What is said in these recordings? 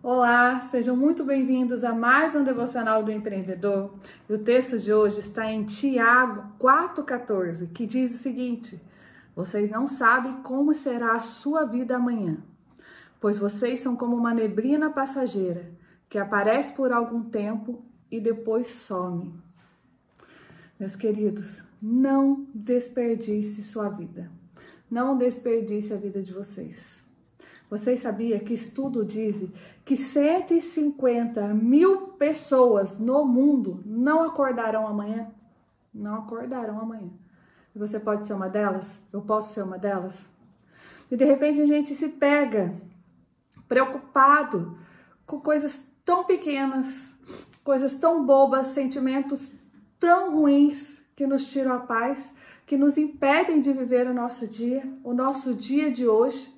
Olá, sejam muito bem-vindos a mais um devocional do empreendedor. E o texto de hoje está em Tiago 4,14, que diz o seguinte: Vocês não sabem como será a sua vida amanhã, pois vocês são como uma neblina passageira que aparece por algum tempo e depois some. Meus queridos, não desperdice sua vida. Não desperdice a vida de vocês. Vocês sabiam que estudo diz que 150 mil pessoas no mundo não acordarão amanhã? Não acordarão amanhã. E você pode ser uma delas? Eu posso ser uma delas? E de repente a gente se pega preocupado com coisas tão pequenas, coisas tão bobas, sentimentos tão ruins que nos tiram a paz, que nos impedem de viver o nosso dia, o nosso dia de hoje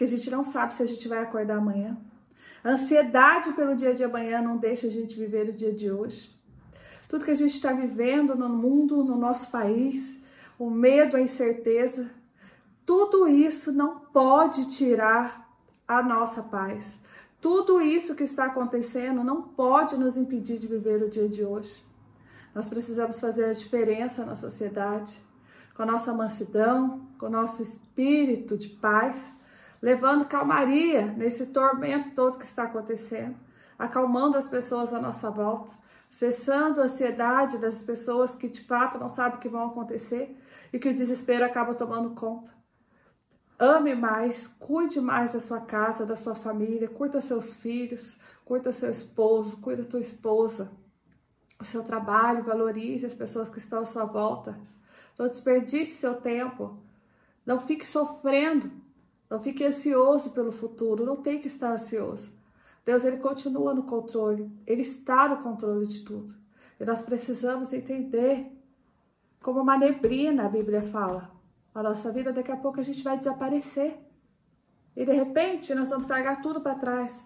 que a gente não sabe se a gente vai acordar amanhã. A ansiedade pelo dia de amanhã não deixa a gente viver o dia de hoje. Tudo que a gente está vivendo no mundo, no nosso país, o medo, a incerteza, tudo isso não pode tirar a nossa paz. Tudo isso que está acontecendo não pode nos impedir de viver o dia de hoje. Nós precisamos fazer a diferença na sociedade, com a nossa mansidão, com o nosso espírito de paz levando calmaria nesse tormento todo que está acontecendo, acalmando as pessoas à nossa volta, cessando a ansiedade das pessoas que de fato não sabem o que vão acontecer e que o desespero acaba tomando conta. Ame mais, cuide mais da sua casa, da sua família, curta seus filhos, curta seu esposo, cuida tua esposa, o seu trabalho, valorize as pessoas que estão à sua volta. Não desperdice seu tempo. Não fique sofrendo não fique ansioso pelo futuro, não tem que estar ansioso. Deus ele continua no controle, ele está no controle de tudo. E nós precisamos entender como uma neblina, a Bíblia fala. A nossa vida daqui a pouco a gente vai desaparecer. E de repente nós vamos largar tudo para trás.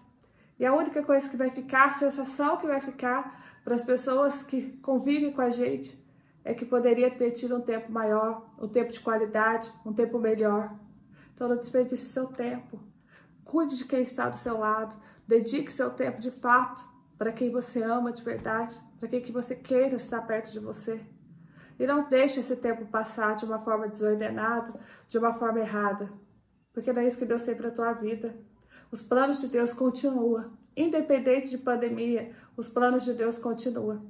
E a única coisa que vai ficar, a sensação que vai ficar para as pessoas que convivem com a gente, é que poderia ter tido um tempo maior, um tempo de qualidade, um tempo melhor. Então não desperdice seu tempo. Cuide de quem está do seu lado. Dedique seu tempo de fato para quem você ama de verdade, para quem que você queira estar perto de você. E não deixe esse tempo passar de uma forma desordenada, de uma forma errada, porque não é isso que Deus tem para a tua vida. Os planos de Deus continuam, independente de pandemia, os planos de Deus continuam.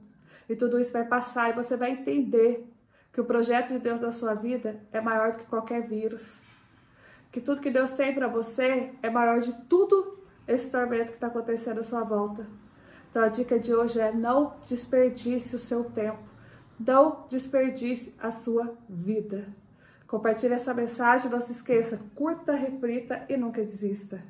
E tudo isso vai passar e você vai entender que o projeto de Deus na sua vida é maior do que qualquer vírus que tudo que Deus tem para você é maior de tudo esse tormento que está acontecendo à sua volta. Então a dica de hoje é não desperdice o seu tempo, não desperdice a sua vida. Compartilhe essa mensagem, não se esqueça, curta, reflita e nunca desista.